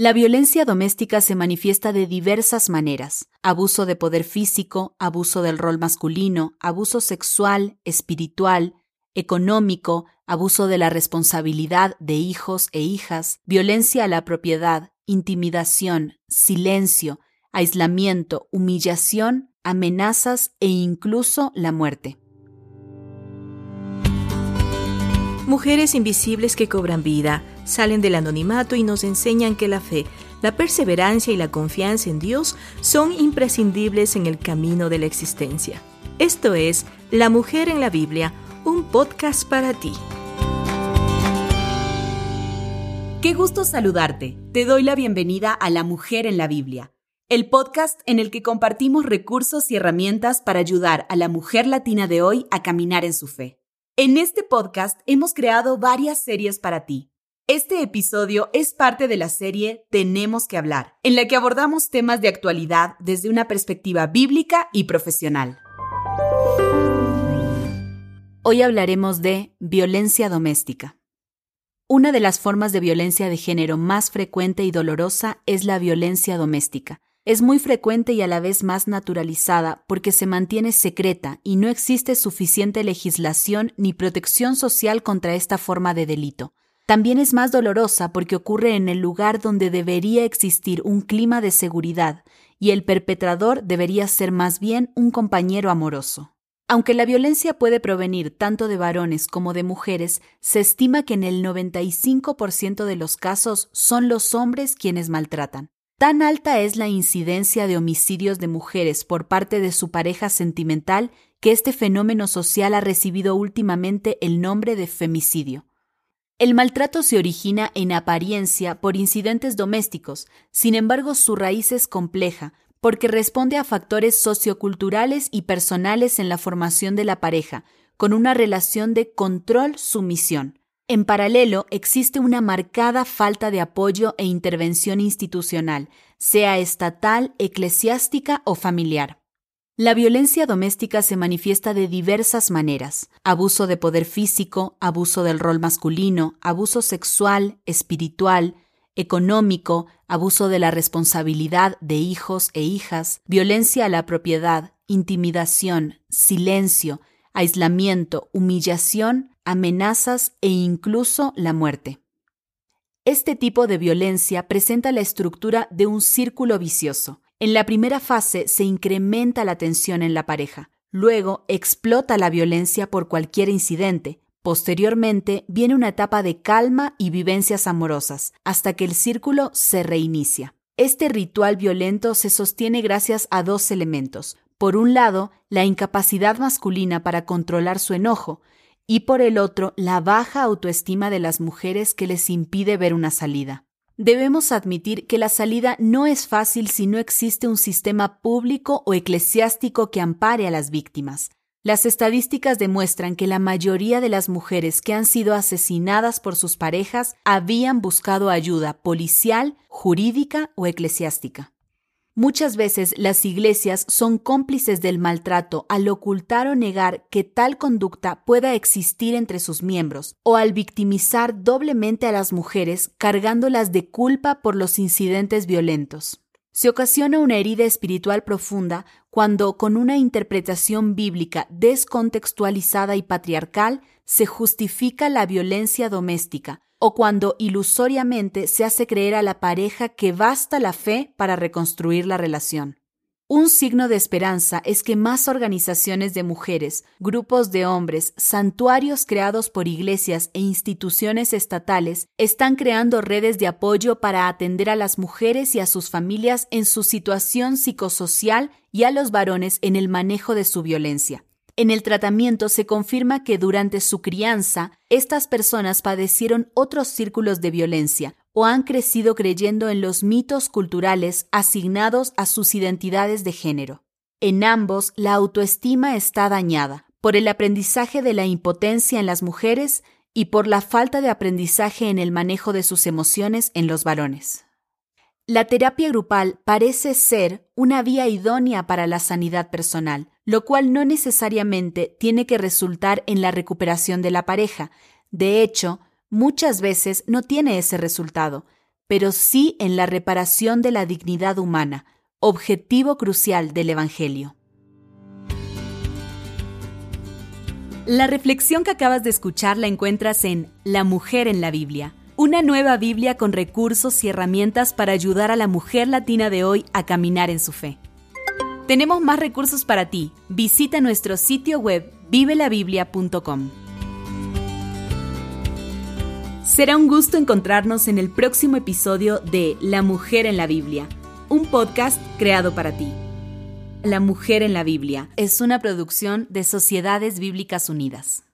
La violencia doméstica se manifiesta de diversas maneras. Abuso de poder físico, abuso del rol masculino, abuso sexual, espiritual, económico, abuso de la responsabilidad de hijos e hijas, violencia a la propiedad, intimidación, silencio, aislamiento, humillación, amenazas e incluso la muerte. Mujeres invisibles que cobran vida, salen del anonimato y nos enseñan que la fe, la perseverancia y la confianza en Dios son imprescindibles en el camino de la existencia. Esto es La Mujer en la Biblia, un podcast para ti. Qué gusto saludarte. Te doy la bienvenida a La Mujer en la Biblia, el podcast en el que compartimos recursos y herramientas para ayudar a la mujer latina de hoy a caminar en su fe. En este podcast hemos creado varias series para ti. Este episodio es parte de la serie Tenemos que hablar, en la que abordamos temas de actualidad desde una perspectiva bíblica y profesional. Hoy hablaremos de violencia doméstica. Una de las formas de violencia de género más frecuente y dolorosa es la violencia doméstica, es muy frecuente y a la vez más naturalizada porque se mantiene secreta y no existe suficiente legislación ni protección social contra esta forma de delito. También es más dolorosa porque ocurre en el lugar donde debería existir un clima de seguridad y el perpetrador debería ser más bien un compañero amoroso. Aunque la violencia puede provenir tanto de varones como de mujeres, se estima que en el 95% de los casos son los hombres quienes maltratan. Tan alta es la incidencia de homicidios de mujeres por parte de su pareja sentimental que este fenómeno social ha recibido últimamente el nombre de femicidio. El maltrato se origina en apariencia por incidentes domésticos, sin embargo su raíz es compleja, porque responde a factores socioculturales y personales en la formación de la pareja, con una relación de control-sumisión. En paralelo, existe una marcada falta de apoyo e intervención institucional, sea estatal, eclesiástica o familiar. La violencia doméstica se manifiesta de diversas maneras. Abuso de poder físico, abuso del rol masculino, abuso sexual, espiritual, económico, abuso de la responsabilidad de hijos e hijas, violencia a la propiedad, intimidación, silencio, aislamiento, humillación, amenazas e incluso la muerte. Este tipo de violencia presenta la estructura de un círculo vicioso. En la primera fase se incrementa la tensión en la pareja, luego explota la violencia por cualquier incidente, posteriormente viene una etapa de calma y vivencias amorosas, hasta que el círculo se reinicia. Este ritual violento se sostiene gracias a dos elementos. Por un lado, la incapacidad masculina para controlar su enojo, y por el otro la baja autoestima de las mujeres que les impide ver una salida. Debemos admitir que la salida no es fácil si no existe un sistema público o eclesiástico que ampare a las víctimas. Las estadísticas demuestran que la mayoría de las mujeres que han sido asesinadas por sus parejas habían buscado ayuda policial, jurídica o eclesiástica. Muchas veces las iglesias son cómplices del maltrato al ocultar o negar que tal conducta pueda existir entre sus miembros, o al victimizar doblemente a las mujeres cargándolas de culpa por los incidentes violentos. Se ocasiona una herida espiritual profunda cuando, con una interpretación bíblica descontextualizada y patriarcal, se justifica la violencia doméstica, o cuando ilusoriamente se hace creer a la pareja que basta la fe para reconstruir la relación. Un signo de esperanza es que más organizaciones de mujeres, grupos de hombres, santuarios creados por iglesias e instituciones estatales están creando redes de apoyo para atender a las mujeres y a sus familias en su situación psicosocial y a los varones en el manejo de su violencia. En el tratamiento se confirma que durante su crianza, estas personas padecieron otros círculos de violencia o han crecido creyendo en los mitos culturales asignados a sus identidades de género. En ambos, la autoestima está dañada por el aprendizaje de la impotencia en las mujeres y por la falta de aprendizaje en el manejo de sus emociones en los varones. La terapia grupal parece ser una vía idónea para la sanidad personal, lo cual no necesariamente tiene que resultar en la recuperación de la pareja. De hecho, muchas veces no tiene ese resultado. pero sí en la reparación de la dignidad humana, objetivo crucial del Evangelio. La reflexión que acabas de escuchar la encuentras en La mujer en la Biblia, una nueva Biblia con recursos y herramientas para ayudar a la mujer latina de hoy a caminar en su fe. Tenemos más recursos para ti. Visita nuestro sitio web vivelabiblia.com. Será un gusto encontrarnos en el próximo episodio de La Mujer en la Biblia, un podcast creado para ti. La Mujer en la Biblia es una producción de Sociedades Bíblicas Unidas.